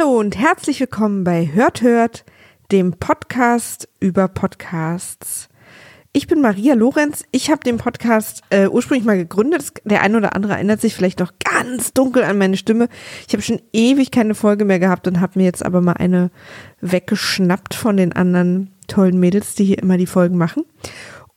Hallo und herzlich willkommen bei Hört Hört, dem Podcast über Podcasts. Ich bin Maria Lorenz. Ich habe den Podcast äh, ursprünglich mal gegründet. Der ein oder andere erinnert sich vielleicht noch ganz dunkel an meine Stimme. Ich habe schon ewig keine Folge mehr gehabt und habe mir jetzt aber mal eine weggeschnappt von den anderen tollen Mädels, die hier immer die Folgen machen.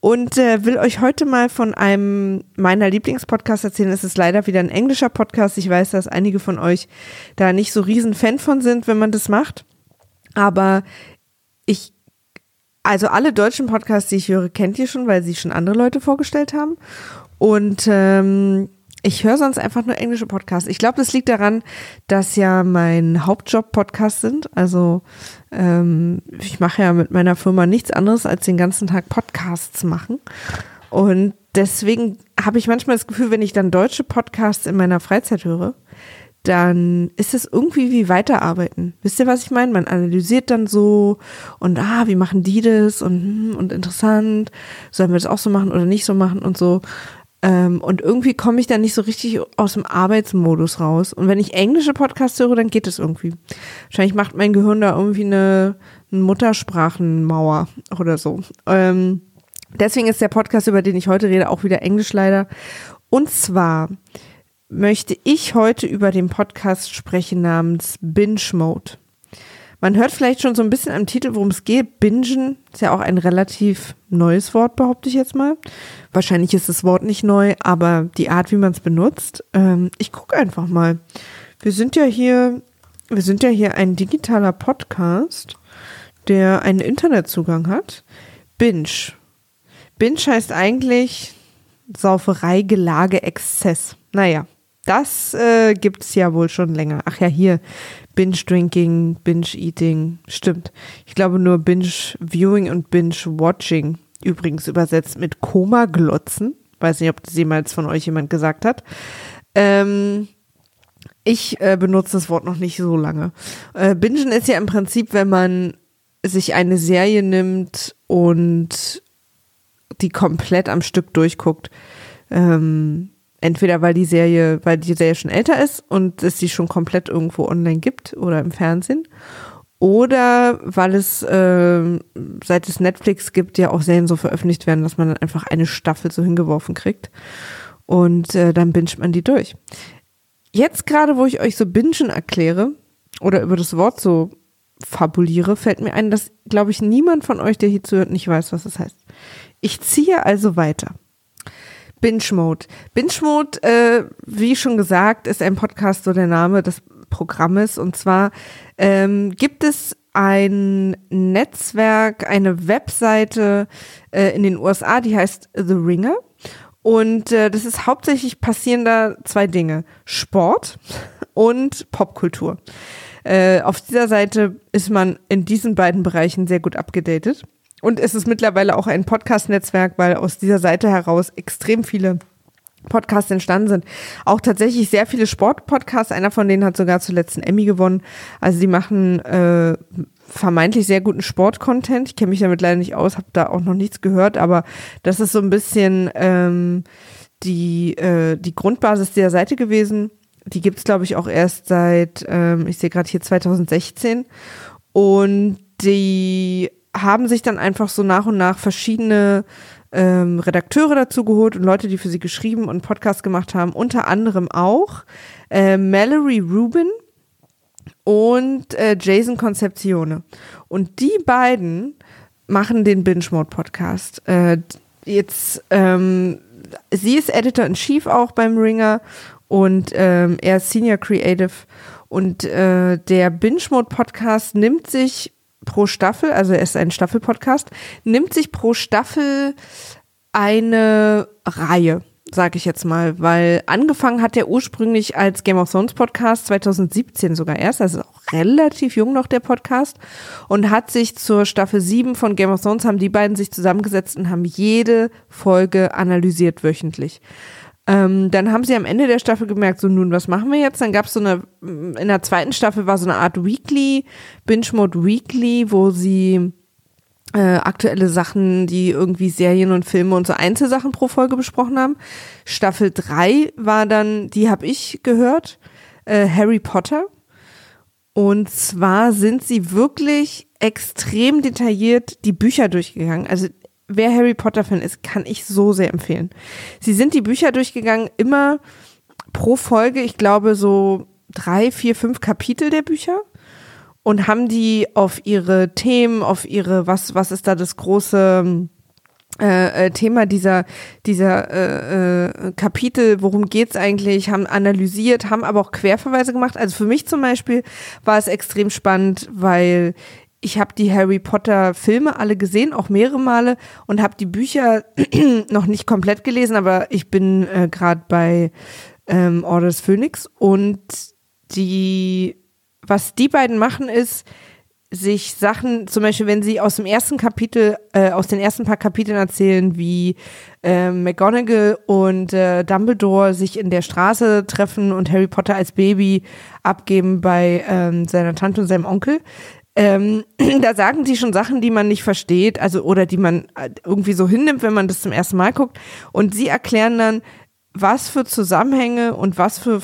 Und äh, will euch heute mal von einem meiner Lieblingspodcasts erzählen. Es ist leider wieder ein englischer Podcast. Ich weiß, dass einige von euch da nicht so riesen Fan von sind, wenn man das macht. Aber ich, also alle deutschen Podcasts, die ich höre, kennt ihr schon, weil sie schon andere Leute vorgestellt haben. Und ähm, ich höre sonst einfach nur englische Podcasts. Ich glaube, das liegt daran, dass ja mein Hauptjob Podcasts sind. Also ähm, ich mache ja mit meiner Firma nichts anderes, als den ganzen Tag Podcasts machen. Und deswegen habe ich manchmal das Gefühl, wenn ich dann deutsche Podcasts in meiner Freizeit höre, dann ist es irgendwie wie weiterarbeiten. Wisst ihr, was ich meine? Man analysiert dann so und ah, wie machen die das und, hm, und interessant, sollen wir das auch so machen oder nicht so machen und so. Ähm, und irgendwie komme ich da nicht so richtig aus dem Arbeitsmodus raus. Und wenn ich englische Podcasts höre, dann geht es irgendwie. Wahrscheinlich macht mein Gehirn da irgendwie eine, eine Muttersprachenmauer oder so. Ähm, deswegen ist der Podcast, über den ich heute rede, auch wieder Englisch leider. Und zwar möchte ich heute über den Podcast sprechen namens Binge Mode. Man hört vielleicht schon so ein bisschen am Titel, worum es geht. Bingen ist ja auch ein relativ neues Wort, behaupte ich jetzt mal. Wahrscheinlich ist das Wort nicht neu, aber die Art, wie man es benutzt. Ähm, ich gucke einfach mal. Wir sind ja hier, wir sind ja hier ein digitaler Podcast, der einen Internetzugang hat. Binge. Binge heißt eigentlich Sauferei, Gelage, Exzess. Naja, das äh, es ja wohl schon länger. Ach ja, hier Binge-Drinking, Binge-Eating. Stimmt. Ich glaube nur Binge-Viewing und Binge-Watching. Übrigens übersetzt mit Koma-Glotzen. Weiß nicht, ob das jemals von euch jemand gesagt hat. Ähm, ich äh, benutze das Wort noch nicht so lange. Äh, Bingen ist ja im Prinzip, wenn man sich eine Serie nimmt und die komplett am Stück durchguckt. Ähm, Entweder weil die Serie, weil die Serie schon älter ist und es sie schon komplett irgendwo online gibt oder im Fernsehen. Oder weil es, äh, seit es Netflix gibt, ja auch Serien so veröffentlicht werden, dass man dann einfach eine Staffel so hingeworfen kriegt. Und äh, dann binscht man die durch. Jetzt gerade, wo ich euch so Bingen erkläre oder über das Wort so fabuliere, fällt mir ein, dass, glaube ich, niemand von euch, der hier zuhört, nicht weiß, was das heißt. Ich ziehe also weiter. Binge Mode. Binge Mode, äh, wie schon gesagt, ist ein Podcast, so der Name des Programmes. Und zwar ähm, gibt es ein Netzwerk, eine Webseite äh, in den USA, die heißt The Ringer. Und äh, das ist hauptsächlich passieren da zwei Dinge. Sport und Popkultur. Äh, auf dieser Seite ist man in diesen beiden Bereichen sehr gut abgedatet. Und es ist mittlerweile auch ein Podcast-Netzwerk, weil aus dieser Seite heraus extrem viele Podcasts entstanden sind. Auch tatsächlich sehr viele Sport-Podcasts. Einer von denen hat sogar zuletzt einen Emmy gewonnen. Also die machen äh, vermeintlich sehr guten Sport-Content. Ich kenne mich damit leider nicht aus, habe da auch noch nichts gehört, aber das ist so ein bisschen ähm, die, äh, die Grundbasis der Seite gewesen. Die gibt's glaube ich, auch erst seit, ähm, ich sehe gerade hier 2016. Und die haben sich dann einfach so nach und nach verschiedene ähm, Redakteure dazu geholt und Leute, die für sie geschrieben und Podcast gemacht haben, unter anderem auch äh, Mallory Rubin und äh, Jason Concepcione. Und die beiden machen den Binge Mode Podcast. Äh, jetzt, ähm, sie ist Editor in Chief auch beim Ringer und ähm, er ist Senior Creative. Und äh, der Binge Mode Podcast nimmt sich pro Staffel, also er ist ein Staffelpodcast, nimmt sich pro Staffel eine Reihe, sage ich jetzt mal, weil angefangen hat er ursprünglich als Game of Thrones Podcast 2017 sogar erst, also auch relativ jung noch der Podcast und hat sich zur Staffel 7 von Game of Thrones haben die beiden sich zusammengesetzt und haben jede Folge analysiert wöchentlich. Ähm, dann haben sie am Ende der Staffel gemerkt, so nun, was machen wir jetzt? Dann gab es so eine, in der zweiten Staffel war so eine Art Weekly, Binge Mode Weekly, wo sie äh, aktuelle Sachen, die irgendwie Serien und Filme und so Einzelsachen pro Folge besprochen haben. Staffel 3 war dann, die habe ich gehört, äh, Harry Potter. Und zwar sind sie wirklich extrem detailliert die Bücher durchgegangen. Also wer Harry Potter-Fan ist, kann ich so sehr empfehlen. Sie sind die Bücher durchgegangen, immer pro Folge, ich glaube, so drei, vier, fünf Kapitel der Bücher und haben die auf ihre Themen, auf ihre, was, was ist da das große äh, äh, Thema dieser, dieser äh, äh, Kapitel, worum geht's eigentlich, haben analysiert, haben aber auch Querverweise gemacht. Also für mich zum Beispiel war es extrem spannend, weil ich habe die Harry Potter Filme alle gesehen, auch mehrere Male und habe die Bücher noch nicht komplett gelesen, aber ich bin äh, gerade bei ähm, Orders Phoenix und die, was die beiden machen ist, sich Sachen, zum Beispiel, wenn sie aus dem ersten Kapitel, äh, aus den ersten paar Kapiteln erzählen, wie äh, McGonagall und äh, Dumbledore sich in der Straße treffen und Harry Potter als Baby abgeben bei ähm, seiner Tante und seinem Onkel. Ähm, da sagen sie schon Sachen, die man nicht versteht, also oder die man äh, irgendwie so hinnimmt, wenn man das zum ersten Mal guckt. Und sie erklären dann, was für Zusammenhänge und was für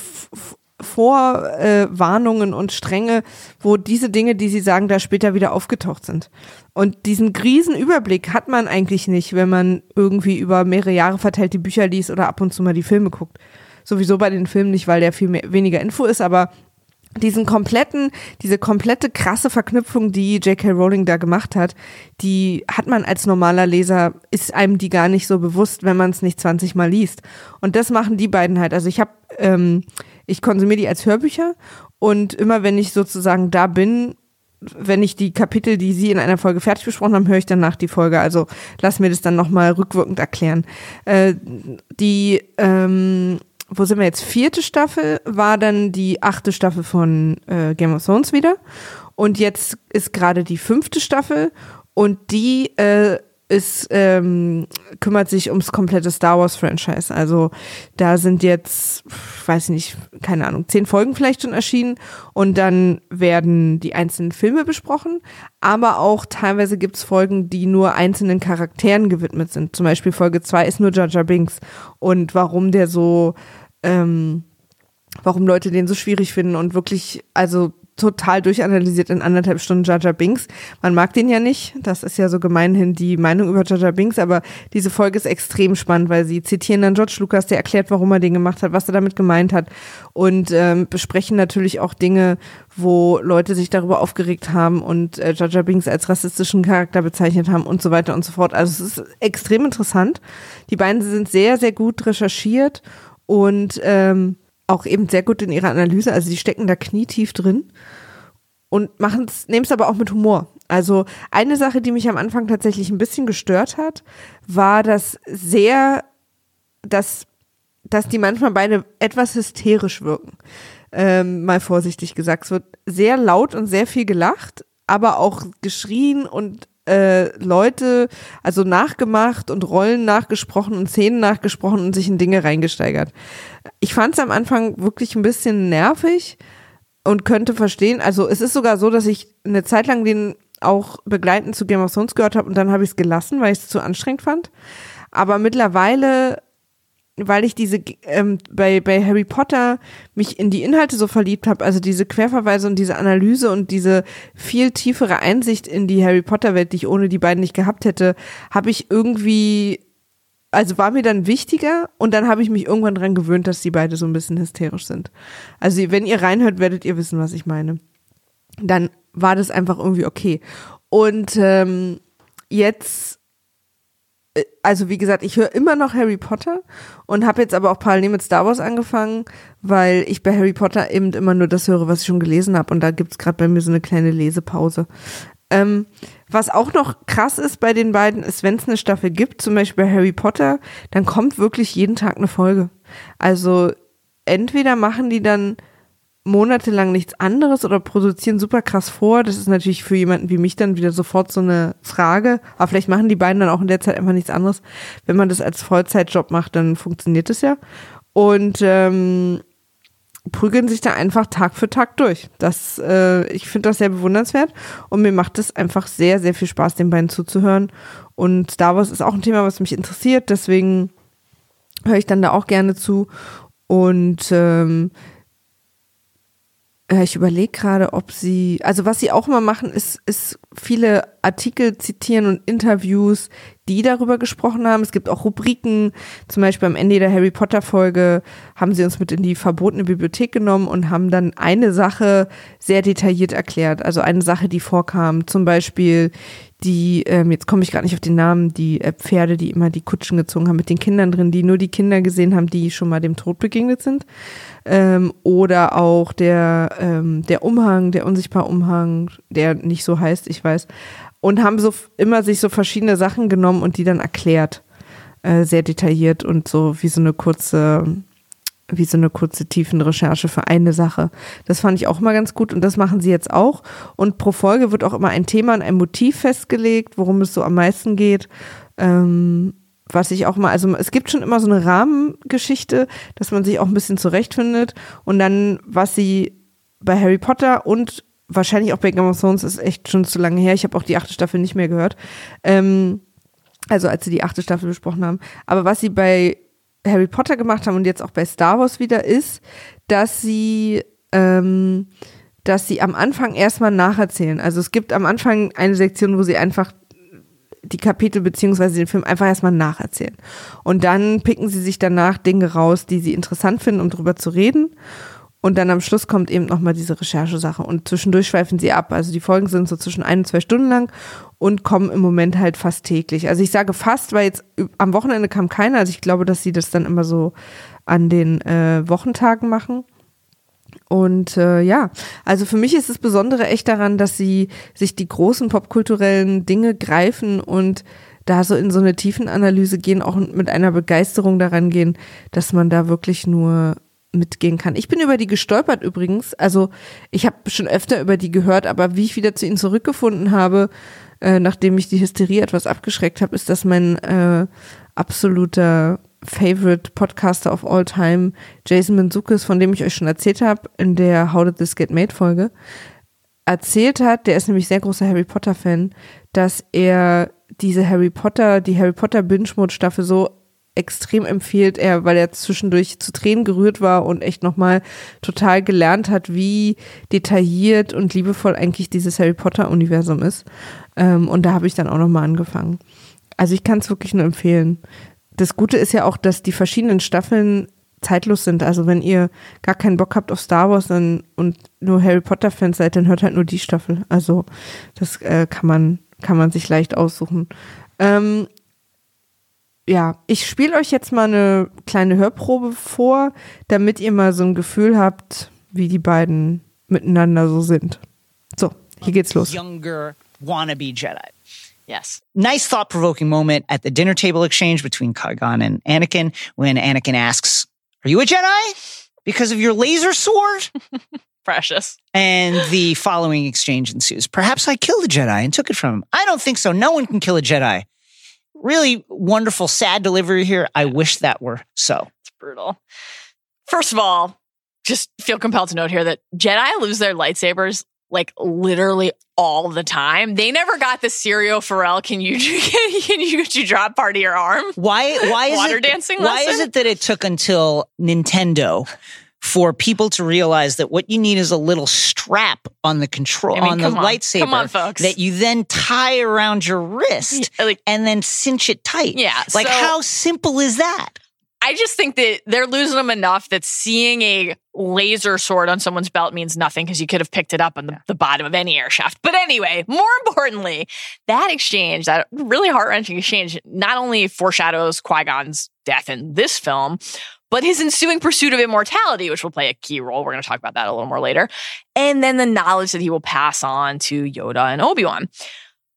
Vorwarnungen äh, und Stränge, wo diese Dinge, die sie sagen, da später wieder aufgetaucht sind. Und diesen Riesenüberblick hat man eigentlich nicht, wenn man irgendwie über mehrere Jahre verteilt die Bücher liest oder ab und zu mal die Filme guckt. Sowieso bei den Filmen nicht, weil der viel mehr, weniger Info ist, aber diesen kompletten, diese komplette krasse Verknüpfung, die J.K. Rowling da gemacht hat, die hat man als normaler Leser, ist einem die gar nicht so bewusst, wenn man es nicht 20 Mal liest. Und das machen die beiden halt. Also ich habe ähm, ich konsumiere die als Hörbücher und immer wenn ich sozusagen da bin, wenn ich die Kapitel, die Sie in einer Folge fertig besprochen haben, höre ich danach die Folge. Also lass mir das dann nochmal rückwirkend erklären. Äh, die, ähm, wo sind wir jetzt? Vierte Staffel war dann die achte Staffel von äh, Game of Thrones wieder. Und jetzt ist gerade die fünfte Staffel und die äh, ist, ähm, kümmert sich ums komplette Star Wars Franchise. Also da sind jetzt, weiß ich nicht, keine Ahnung, zehn Folgen vielleicht schon erschienen und dann werden die einzelnen Filme besprochen, aber auch teilweise gibt's Folgen, die nur einzelnen Charakteren gewidmet sind. Zum Beispiel Folge zwei ist nur Jar Binks und warum der so, ähm, warum Leute den so schwierig finden und wirklich, also total durchanalysiert in anderthalb Stunden Jaja Binks. Man mag den ja nicht. Das ist ja so gemeinhin die Meinung über Jaja Binks, aber diese Folge ist extrem spannend, weil sie zitieren dann George Lucas, der erklärt, warum er den gemacht hat, was er damit gemeint hat und ähm, besprechen natürlich auch Dinge, wo Leute sich darüber aufgeregt haben und äh, Jaja Binks als rassistischen Charakter bezeichnet haben und so weiter und so fort. Also es ist extrem interessant. Die beiden sind sehr, sehr gut recherchiert und ähm, auch eben sehr gut in ihrer Analyse. Also die stecken da knietief drin und machen es, nehmen es aber auch mit Humor. Also eine Sache, die mich am Anfang tatsächlich ein bisschen gestört hat, war das sehr, dass, dass die manchmal beide etwas hysterisch wirken. Ähm, mal vorsichtig gesagt. Es wird sehr laut und sehr viel gelacht, aber auch geschrien und äh, Leute, also nachgemacht und Rollen nachgesprochen und Szenen nachgesprochen und sich in Dinge reingesteigert. Ich fand es am Anfang wirklich ein bisschen nervig und könnte verstehen, also es ist sogar so, dass ich eine Zeit lang den auch begleitend zu Game of Thrones gehört habe und dann habe ich es gelassen, weil ich es zu anstrengend fand. Aber mittlerweile weil ich diese ähm, bei bei Harry Potter mich in die Inhalte so verliebt habe, also diese Querverweise und diese Analyse und diese viel tiefere Einsicht in die Harry Potter Welt, die ich ohne die beiden nicht gehabt hätte, habe ich irgendwie also war mir dann wichtiger und dann habe ich mich irgendwann dran gewöhnt, dass die beide so ein bisschen hysterisch sind. Also wenn ihr reinhört, werdet ihr wissen, was ich meine. Dann war das einfach irgendwie okay. Und ähm, jetzt also wie gesagt, ich höre immer noch Harry Potter und habe jetzt aber auch parallel mit Star Wars angefangen, weil ich bei Harry Potter eben immer nur das höre, was ich schon gelesen habe und da gibt's gerade bei mir so eine kleine Lesepause. Ähm, was auch noch krass ist bei den beiden, ist, wenn es eine Staffel gibt, zum Beispiel bei Harry Potter, dann kommt wirklich jeden Tag eine Folge. Also entweder machen die dann monatelang nichts anderes oder produzieren super krass vor. Das ist natürlich für jemanden wie mich dann wieder sofort so eine Frage. Aber vielleicht machen die beiden dann auch in der Zeit einfach nichts anderes. Wenn man das als Vollzeitjob macht, dann funktioniert das ja. Und ähm, prügeln sich da einfach Tag für Tag durch. Das, äh, ich finde das sehr bewundernswert und mir macht es einfach sehr, sehr viel Spaß, den beiden zuzuhören. Und Star Wars ist auch ein Thema, was mich interessiert, deswegen höre ich dann da auch gerne zu. Und ähm, Äh, ich überlege gerade, ob sie, also was sie auch immer machen, ist, ist viele Artikel zitieren und Interviews, die darüber gesprochen haben. Es gibt auch Rubriken, zum Beispiel am Ende der Harry Potter Folge haben sie uns mit in die verbotene Bibliothek genommen und haben dann eine Sache sehr detailliert erklärt. Also eine Sache, die vorkam, zum Beispiel die, ähm, jetzt komme ich gerade nicht auf den Namen, die äh, Pferde, die immer die Kutschen gezogen haben mit den Kindern drin, die nur die Kinder gesehen haben, die schon mal dem Tod begegnet sind. Ähm, oder auch der, ähm, der Umhang, der unsichtbare Umhang, der nicht so heißt, ich weiß. Und haben so immer sich so verschiedene Sachen genommen und die dann erklärt. Äh, sehr detailliert und so wie so eine kurze, wie so eine kurze Tiefenrecherche für eine Sache. Das fand ich auch mal ganz gut und das machen sie jetzt auch. Und pro Folge wird auch immer ein Thema und ein Motiv festgelegt, worum es so am meisten geht. Ähm, was ich auch mal, also es gibt schon immer so eine Rahmengeschichte, dass man sich auch ein bisschen zurechtfindet. Und dann, was sie bei Harry Potter und wahrscheinlich auch bei Game of Thrones ist echt schon zu lange her. Ich habe auch die achte Staffel nicht mehr gehört. Ähm, also als sie die achte Staffel besprochen haben. Aber was sie bei Harry Potter gemacht haben und jetzt auch bei Star Wars wieder ist, dass sie ähm, dass sie am Anfang erstmal nacherzählen. Also es gibt am Anfang eine Sektion, wo sie einfach die Kapitel beziehungsweise den Film einfach erstmal nacherzählen. Und dann picken sie sich danach Dinge raus, die sie interessant finden, um drüber zu reden. Und dann am Schluss kommt eben nochmal diese Recherchesache. Und zwischendurch schweifen sie ab. Also die Folgen sind so zwischen ein und zwei Stunden lang und kommen im Moment halt fast täglich. Also ich sage fast, weil jetzt am Wochenende kam keiner. Also ich glaube, dass sie das dann immer so an den äh, Wochentagen machen. Und äh, ja, also für mich ist das Besondere echt daran, dass sie sich die großen popkulturellen Dinge greifen und da so in so eine Tiefenanalyse gehen, auch mit einer Begeisterung daran gehen, dass man da wirklich nur mitgehen kann. Ich bin über die gestolpert übrigens. Also ich habe schon öfter über die gehört, aber wie ich wieder zu ihnen zurückgefunden habe, äh, nachdem ich die Hysterie etwas abgeschreckt habe, ist das mein äh, absoluter Favorite Podcaster of all time, Jason Manzukis, von dem ich euch schon erzählt habe in der How Did This Get Made Folge, erzählt hat, der ist nämlich sehr großer Harry Potter Fan, dass er diese Harry Potter, die Harry Potter Binge Mode Staffel so extrem empfiehlt, er, weil er zwischendurch zu Tränen gerührt war und echt nochmal total gelernt hat, wie detailliert und liebevoll eigentlich dieses Harry Potter Universum ist. Ähm, und da habe ich dann auch nochmal angefangen. Also ich kann es wirklich nur empfehlen das Gute ist ja auch, dass die verschiedenen Staffeln zeitlos sind. Also wenn ihr gar keinen Bock habt auf Star Wars dann, und nur Harry Potter Fans seid, dann hört halt nur die Staffel. Also das äh, kann man kann man sich leicht aussuchen. Ähm, ja, ich spiele euch jetzt mal eine kleine Hörprobe vor, damit ihr mal so ein Gefühl habt, wie die beiden miteinander so sind. So, hier geht's los. Younger wannabe Jedi. Yes. Nice thought provoking moment at the dinner table exchange between Qui-Gon and Anakin when Anakin asks, are you a Jedi? Because of your laser sword? Precious. And the following exchange ensues. Perhaps I killed a Jedi and took it from him. I don't think so. No one can kill a Jedi. Really wonderful, sad delivery here. I wish that were so. It's brutal. First of all, just feel compelled to note here that Jedi lose their lightsabers like literally all the time. They never got the Serial Pharrell. Can you can you could you drop part of your arm? Why why is Water it, dancing Why lesson? is it that it took until Nintendo for people to realize that what you need is a little strap on the control I mean, on the on. lightsaber on, folks. that you then tie around your wrist Yeah, like- and then cinch it tight. Yeah, Like so- how simple is that? I just think that they're losing them enough that seeing a laser sword on someone's belt means nothing because you could have picked it up on the, the bottom of any air shaft. But anyway, more importantly, that exchange, that really heart wrenching exchange, not only foreshadows Qui Gon's death in this film, but his ensuing pursuit of immortality, which will play a key role. We're going to talk about that a little more later. And then the knowledge that he will pass on to Yoda and Obi Wan.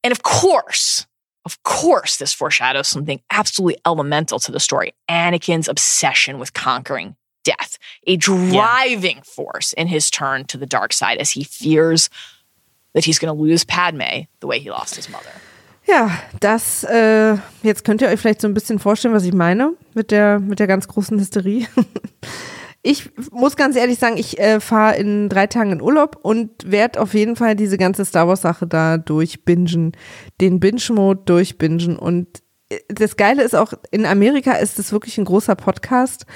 And of course, of course, this foreshadows something absolutely elemental to the story Anakin's obsession with conquering death, a driving force in his turn to the dark side as he fears that he's going to lose Padme the way he lost his mother. Ja, das, äh, jetzt könnt ihr euch vielleicht so ein bisschen vorstellen, was ich meine mit der, mit der ganz großen Hysterie. Ich muss ganz ehrlich sagen, ich äh, fahre in drei Tagen in Urlaub und werde auf jeden Fall diese ganze Star Wars Sache da durchbingen, den Binge-Mode durchbingen und das Geile ist auch, in Amerika ist es wirklich ein großer Podcast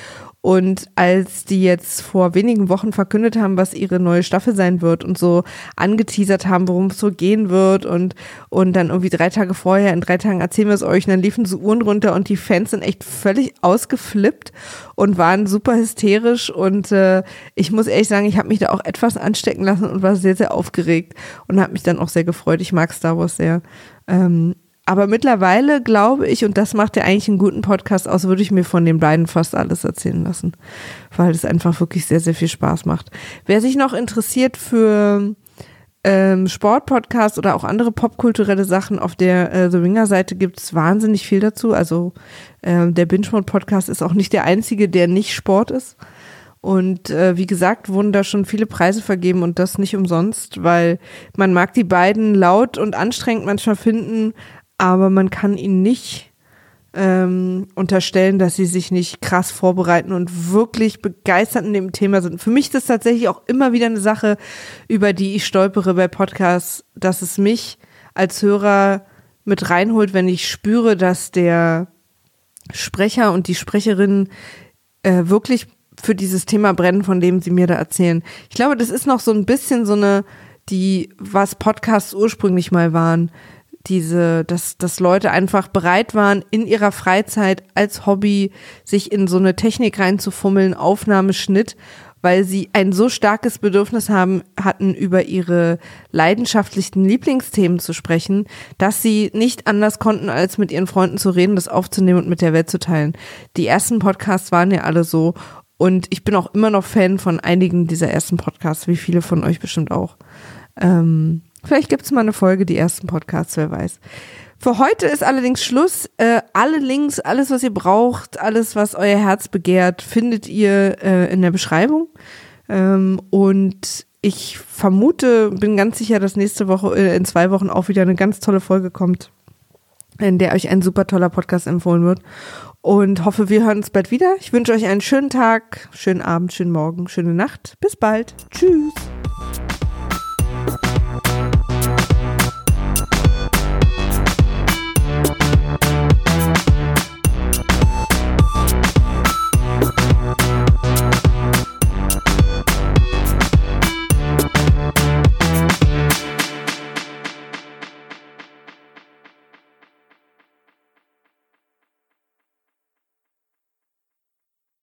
und als die jetzt vor wenigen Wochen verkündet haben, was ihre neue Staffel sein wird und so angeteasert haben, worum es so gehen wird und, und dann irgendwie drei Tage vorher, in drei Tagen erzählen wir es euch und dann liefen so Uhren runter und die Fans sind echt völlig ausgeflippt und waren super hysterisch und äh, ich muss ehrlich sagen, ich habe mich da auch etwas anstecken lassen und war sehr, sehr aufgeregt und habe mich dann auch sehr gefreut. Ich mag Star Wars sehr. Ähm, aber mittlerweile glaube ich, und das macht ja eigentlich einen guten Podcast aus, würde ich mir von den beiden fast alles erzählen lassen, weil es einfach wirklich sehr, sehr viel Spaß macht. Wer sich noch interessiert für ähm, Sportpodcast oder auch andere popkulturelle Sachen auf der äh, The Ringer-Seite gibt es wahnsinnig viel dazu. Also äh, der Binge-Mode-Podcast ist auch nicht der einzige, der nicht Sport ist. Und äh, wie gesagt, wurden da schon viele Preise vergeben und das nicht umsonst, weil man mag die beiden laut und anstrengend manchmal finden, aber man kann ihnen nicht ähm, unterstellen, dass sie sich nicht krass vorbereiten und wirklich begeistert in dem Thema sind. Für mich ist das tatsächlich auch immer wieder eine Sache, über die ich stolpere bei Podcasts, dass es mich als Hörer mit reinholt, wenn ich spüre, dass der Sprecher und die Sprecherin äh, wirklich für dieses Thema brennen, von dem sie mir da erzählen. Ich glaube, das ist noch so ein bisschen so eine, die, was Podcasts ursprünglich mal waren diese, dass, dass Leute einfach bereit waren, in ihrer Freizeit als Hobby sich in so eine Technik reinzufummeln, Aufnahmeschnitt, weil sie ein so starkes Bedürfnis haben, hatten, über ihre leidenschaftlichen Lieblingsthemen zu sprechen, dass sie nicht anders konnten, als mit ihren Freunden zu reden, das aufzunehmen und mit der Welt zu teilen. Die ersten Podcasts waren ja alle so und ich bin auch immer noch Fan von einigen dieser ersten Podcasts, wie viele von euch bestimmt auch. Ähm, Vielleicht gibt es mal eine Folge, die ersten Podcasts, wer weiß. Für heute ist allerdings Schluss. Äh, alle Links, alles, was ihr braucht, alles, was euer Herz begehrt, findet ihr äh, in der Beschreibung. Ähm, und ich vermute, bin ganz sicher, dass nächste Woche, äh, in zwei Wochen auch wieder eine ganz tolle Folge kommt, in der euch ein super toller Podcast empfohlen wird. Und hoffe, wir hören uns bald wieder. Ich wünsche euch einen schönen Tag, schönen Abend, schönen Morgen, schöne Nacht. Bis bald. Tschüss.